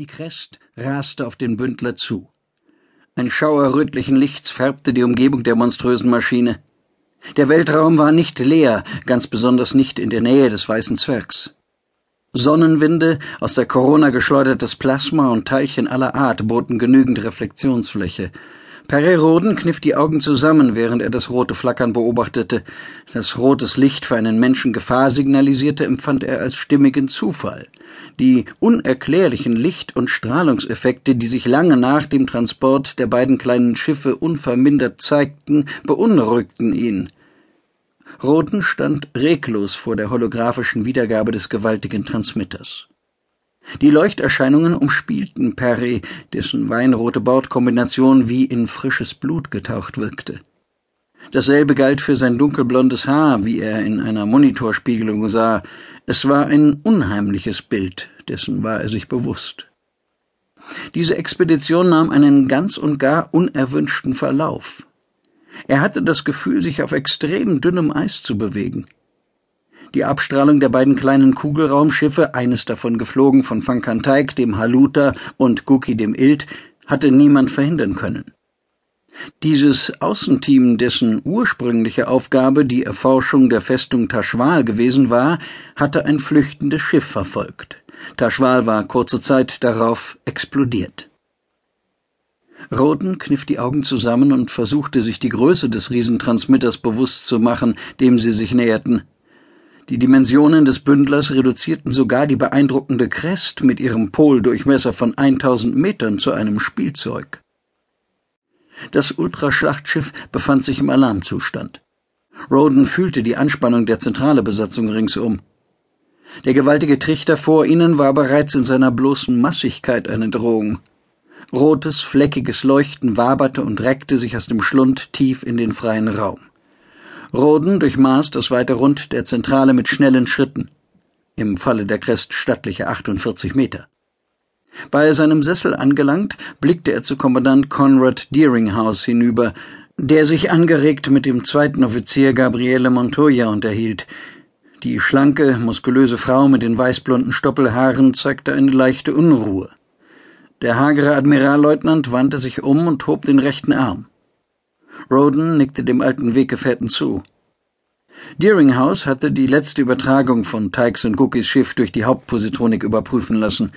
Die Crest raste auf den Bündler zu. Ein Schauer rötlichen Lichts färbte die Umgebung der monströsen Maschine. Der Weltraum war nicht leer, ganz besonders nicht in der Nähe des weißen Zwergs. Sonnenwinde, aus der Corona geschleudertes Plasma und Teilchen aller Art boten genügend Reflexionsfläche. Perry-Roden kniff die Augen zusammen, während er das rote Flackern beobachtete. Dass rotes Licht für einen Menschen Gefahr signalisierte, empfand er als stimmigen Zufall. Die unerklärlichen Licht- und Strahlungseffekte, die sich lange nach dem Transport der beiden kleinen Schiffe unvermindert zeigten, beunruhigten ihn. Roden stand reglos vor der holographischen Wiedergabe des gewaltigen Transmitters. Die Leuchterscheinungen umspielten Perry, dessen weinrote Bordkombination wie in frisches Blut getaucht wirkte. Dasselbe galt für sein dunkelblondes Haar, wie er in einer Monitorspiegelung sah. Es war ein unheimliches Bild, dessen war er sich bewusst. Diese Expedition nahm einen ganz und gar unerwünschten Verlauf. Er hatte das Gefühl, sich auf extrem dünnem Eis zu bewegen. Die Abstrahlung der beiden kleinen Kugelraumschiffe, eines davon geflogen von Fankanteig, dem Haluta und Guki dem Ilt, hatte niemand verhindern können. Dieses Außenteam, dessen ursprüngliche Aufgabe die Erforschung der Festung Taschwal gewesen war, hatte ein flüchtendes Schiff verfolgt. Taschwal war kurze Zeit darauf explodiert. Roden kniff die Augen zusammen und versuchte sich die Größe des Riesentransmitters bewusst zu machen, dem sie sich näherten. Die Dimensionen des Bündlers reduzierten sogar die beeindruckende Crest mit ihrem Poldurchmesser von 1000 Metern zu einem Spielzeug. Das Ultraschlachtschiff befand sich im Alarmzustand. Roden fühlte die Anspannung der zentrale Besatzung ringsum. Der gewaltige Trichter vor ihnen war bereits in seiner bloßen Massigkeit eine Drohung. Rotes, fleckiges Leuchten waberte und reckte sich aus dem Schlund tief in den freien Raum. Roden durchmaß das weite Rund der Zentrale mit schnellen Schritten. Im Falle der Crest stattliche 48 Meter. Bei seinem Sessel angelangt, blickte er zu Kommandant Conrad Deeringhouse hinüber, der sich angeregt mit dem zweiten Offizier Gabriele Montoya unterhielt. Die schlanke, muskulöse Frau mit den weißblonden Stoppelhaaren zeigte eine leichte Unruhe. Der hagere Admiralleutnant wandte sich um und hob den rechten Arm. Roden nickte dem alten Weggefährten zu. Deeringhouse hatte die letzte Übertragung von Tykes und Cookies Schiff durch die Hauptpositronik überprüfen lassen.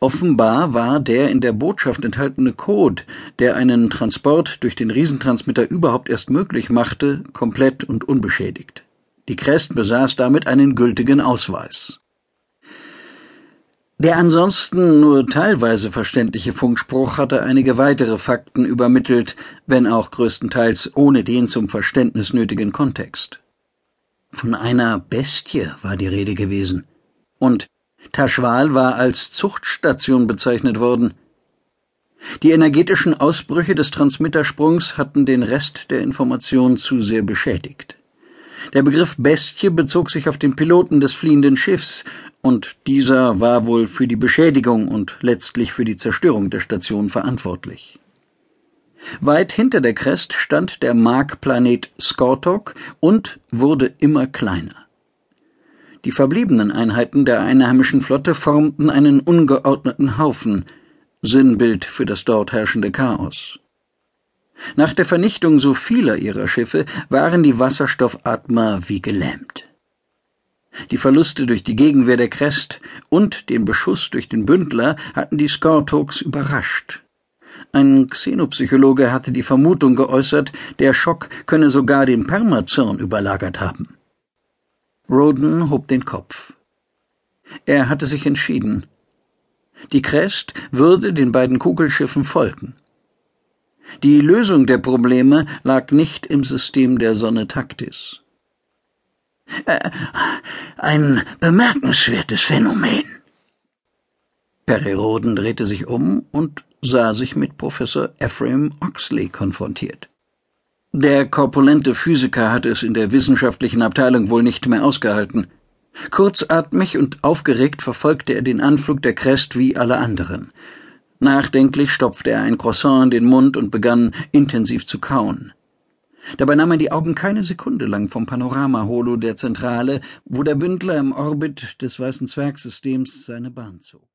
Offenbar war der in der Botschaft enthaltene Code, der einen Transport durch den Riesentransmitter überhaupt erst möglich machte, komplett und unbeschädigt. Die Crest besaß damit einen gültigen Ausweis. Der ansonsten nur teilweise verständliche Funkspruch hatte einige weitere Fakten übermittelt, wenn auch größtenteils ohne den zum Verständnis nötigen Kontext. Von einer Bestie war die Rede gewesen. Und Taschwal war als Zuchtstation bezeichnet worden. Die energetischen Ausbrüche des Transmittersprungs hatten den Rest der Information zu sehr beschädigt. Der Begriff Bestie bezog sich auf den Piloten des fliehenden Schiffs, und dieser war wohl für die Beschädigung und letztlich für die Zerstörung der Station verantwortlich. Weit hinter der Crest stand der Markplanet Skortok und wurde immer kleiner. Die verbliebenen Einheiten der einheimischen Flotte formten einen ungeordneten Haufen, Sinnbild für das dort herrschende Chaos. Nach der Vernichtung so vieler ihrer Schiffe waren die Wasserstoffatmer wie gelähmt. Die Verluste durch die Gegenwehr der Crest und den Beschuss durch den Bündler hatten die Skortoks überrascht. Ein Xenopsychologe hatte die Vermutung geäußert, der Schock könne sogar den Permazirn überlagert haben. Roden hob den Kopf. Er hatte sich entschieden. Die Crest würde den beiden Kugelschiffen folgen. Die Lösung der Probleme lag nicht im System der Sonne Taktis. Äh, ein bemerkenswertes Phänomen. Perry-Roden drehte sich um und sah sich mit Professor Ephraim Oxley konfrontiert. Der korpulente Physiker hatte es in der wissenschaftlichen Abteilung wohl nicht mehr ausgehalten. Kurzatmig und aufgeregt verfolgte er den Anflug der Crest wie alle anderen. Nachdenklich stopfte er ein Croissant in den Mund und begann intensiv zu kauen. Dabei nahm er die Augen keine Sekunde lang vom Panorama-Holo der Zentrale, wo der Bündler im Orbit des Weißen Zwergsystems seine Bahn zog.